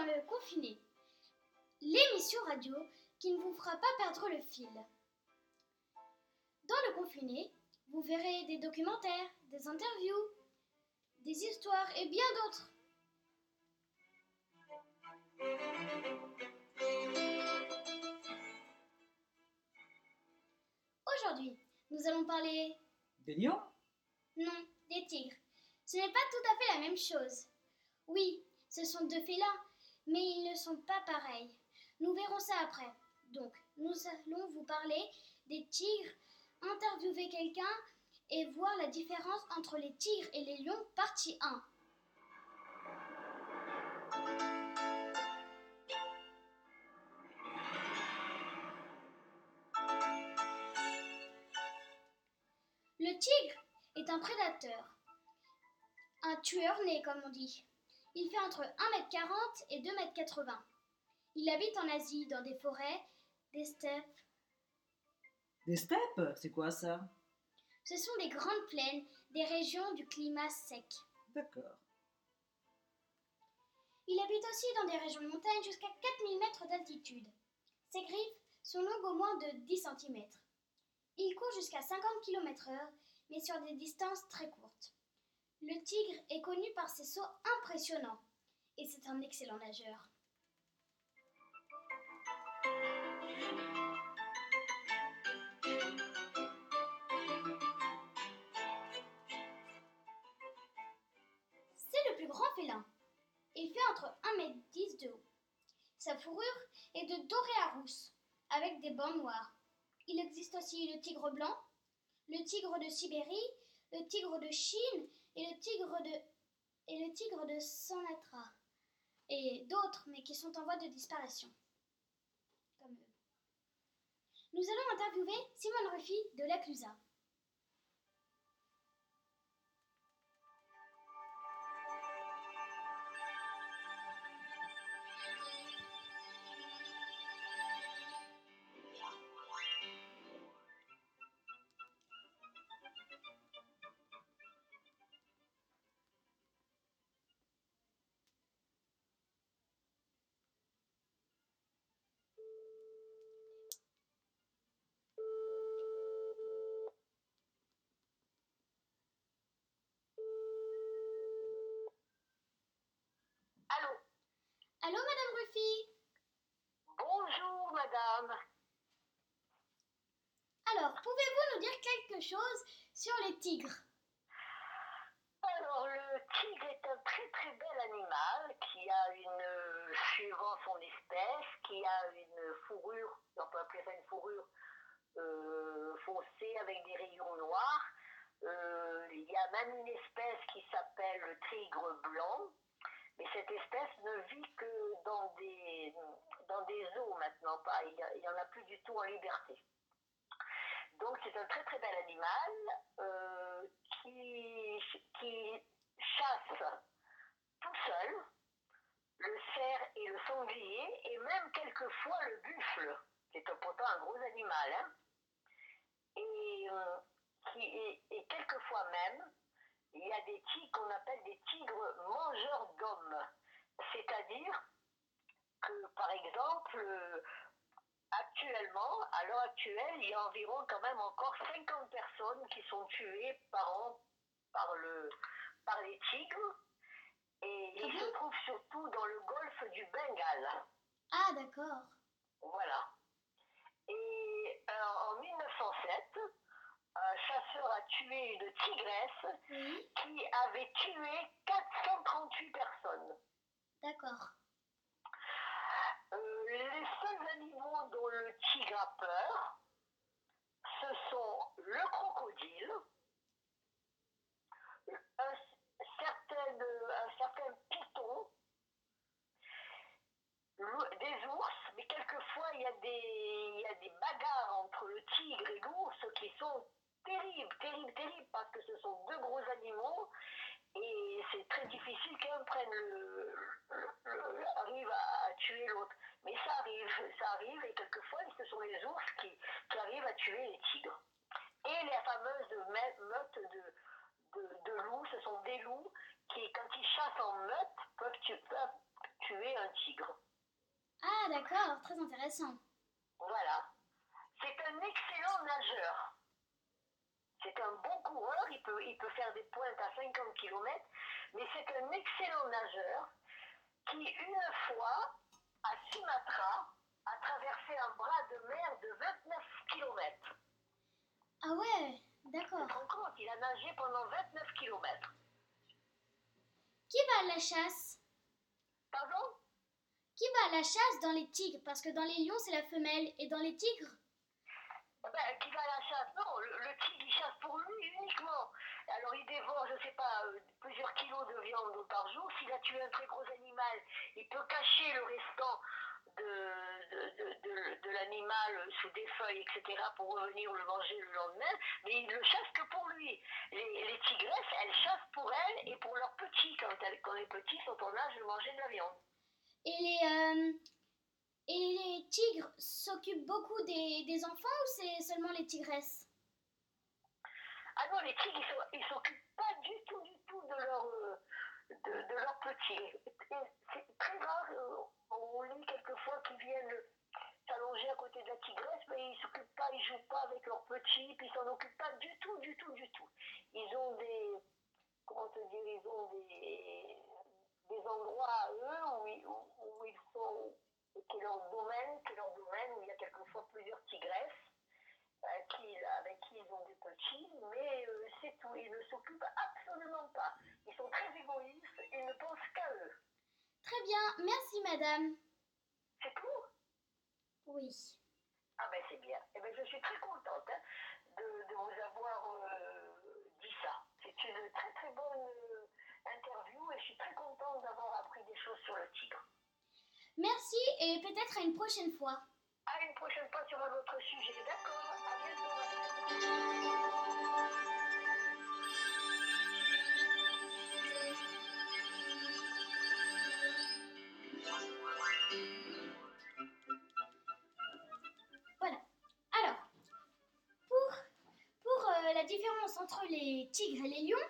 dans le confiné, l'émission radio qui ne vous fera pas perdre le fil. Dans le confiné, vous verrez des documentaires, des interviews, des histoires et bien d'autres. Aujourd'hui, nous allons parler Des lions? Non, des tigres. Ce n'est pas tout à fait la même chose. Oui, ce sont deux félins, mais ils ne sont pas pareils. Nous verrons ça après. Donc, nous allons vous parler des tigres, interviewer quelqu'un et voir la différence entre les tigres et les lions, partie 1. Le tigre est un prédateur, un tueur né comme on dit. Il fait entre 1m40 et 2m80. Il habite en Asie, dans des forêts, des steppes. Des steppes? C'est quoi ça? Ce sont des grandes plaines, des régions du climat sec. D'accord. Il habite aussi dans des régions de montagne jusqu'à 4000 mètres d'altitude. Ses griffes sont longues au moins de 10 cm. Il court jusqu'à 50 km/h, mais sur des distances très courtes. Le tigre est connu par ses sauts impressionnants et c'est un excellent nageur. C'est le plus grand félin. Il fait entre 1m10 de haut. Sa fourrure est de doré à rousse, avec des bandes noires. Il existe aussi le tigre blanc, le tigre de Sibérie, le tigre de Chine et le tigre de et Sanatra et d'autres mais qui sont en voie de disparition. Nous allons interviewer Simone Ruffy de l'Aclusa. Madame. Alors, pouvez-vous nous dire quelque chose sur les tigres? Alors le tigre est un très très bel animal qui a une, suivant son espèce, qui a une fourrure, on peut appeler ça une fourrure euh, foncée avec des rayons noirs. Euh, il y a même une espèce qui s'appelle le tigre blanc, mais cette espèce ne vit que dans des, des eaux maintenant, pas, il n'y en a plus du tout en liberté. Donc c'est un très très bel animal euh, qui, qui chasse tout seul le cerf et le sanglier et même quelquefois le buffle, qui est pourtant un gros animal. hein. Et, euh, qui, et quelquefois même, il y a des tigres qu'on appelle des tigres mangeurs d'hommes. C'est-à-dire que, par exemple, euh, actuellement, à l'heure actuelle, il y a environ quand même encore 50 personnes qui sont tuées par an par, le, par les tigres. Et ils se trouvent surtout dans le golfe du Bengale. Ah d'accord. Voilà. Et euh, en 1907, un chasseur a tué une tigresse qui avait tué 438 personnes. d'accord. Seuls animaux dont le tigre a peur, ce sont le crocodile, un certain, un certain python, des ours, mais quelquefois il y, a des, y a des bagarres entre le tigre et l'ours qui sont terribles, terribles, terribles, parce que ce sont deux gros animaux et c'est très difficile qu'un prenne le, arrive à tuer l'autre. Ça arrive, et quelquefois ce sont les ours qui, qui arrivent à tuer les tigres. Et les fameuses me- meutes de, de, de loups, ce sont des loups qui, quand ils chassent en meute, peuvent tuer un tigre. Ah, d'accord, très intéressant. Voilà. C'est un excellent nageur. C'est un bon coureur, il peut, il peut faire des pointes à 50 km, mais c'est un excellent nageur qui, une fois, à Sumatra, a traversé un bras de mer de 29 km. Ah ouais, Tu d'accord. te rends compte, il a nagé pendant 29 km. Qui va à la chasse? Pardon? Qui va à la chasse dans les tigres? Parce que dans les lions, c'est la femelle, et dans les tigres? Eh ben, qui va à la chasse? Non, le, le tigre, il chasse pour lui uniquement. Alors, il dévore, je sais pas, euh, plusieurs kilos de viande par jour. S'il a tué un très gros animal, il peut cacher le restant de, de, de, de- l'animal sous des feuilles, etc., pour revenir le manger le lendemain. Mais il ne chasse que pour lui. Les, les tigresses, elles chassent pour elles et pour leurs petits, quand, elles, quand les petits sont en âge de manger de la viande. Et les, euh, et les tigres s'occupent beaucoup des, des enfants ou c'est seulement les tigresses? Ah non, les tigres, ils ils s'occupent pas du tout, du tout de leurs euh, de, de leurs petits. Et C'est très rare, euh, on lit quelquefois qu'ils viennent s'allonger à côté de la tigresse, mais ils s'occupent pas, ils jouent pas avec leurs petits, puis ils s'en occupent pas du tout, du tout, du tout. Ils ont des, comment te dire, ils ont des, des endroits à eux où ils, où, où ils sont, qui est leur domaine, qui est leur domaine, où il y a quelquefois plusieurs tigresses euh, qui, avec qui ils ont des petits, mais euh, c'est tout. Ils ne s'occupent absolument pas. Ils sont très égoïstes, ils ne pensent qu'à eux. Très bien, merci madame. C'est tout? Oui. Ah ben c'est bien. Eh ben, je suis très contente hein, de, de vous avoir euh, dit ça. C'est une très très bonne euh, interview et je suis très contente d'avoir appris des choses sur le tigre. Merci et peut-être à une prochaine fois. À une prochaine fois sur un autre sujet, d'accord? Entre les tigres et les lions,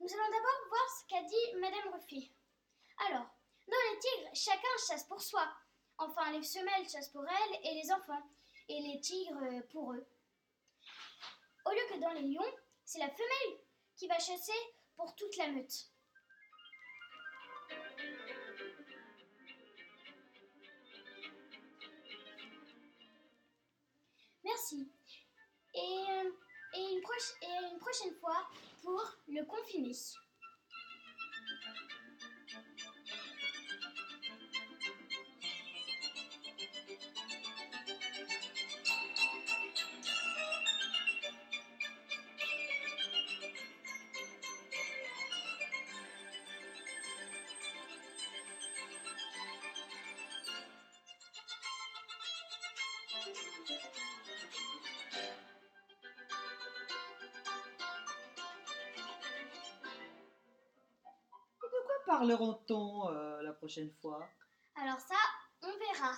nous allons d'abord voir ce qu'a dit Madame Ruffy. Alors, dans les tigres, chacun chasse pour soi. Enfin, les femelles chassent pour elles et les enfants, et les tigres euh, pour eux. Au lieu que dans les lions, c'est la femelle qui va chasser pour toute la meute. Merci. Et une prochaine fois pour le confiné. Parleront-on euh, la prochaine fois? Alors ça, on verra.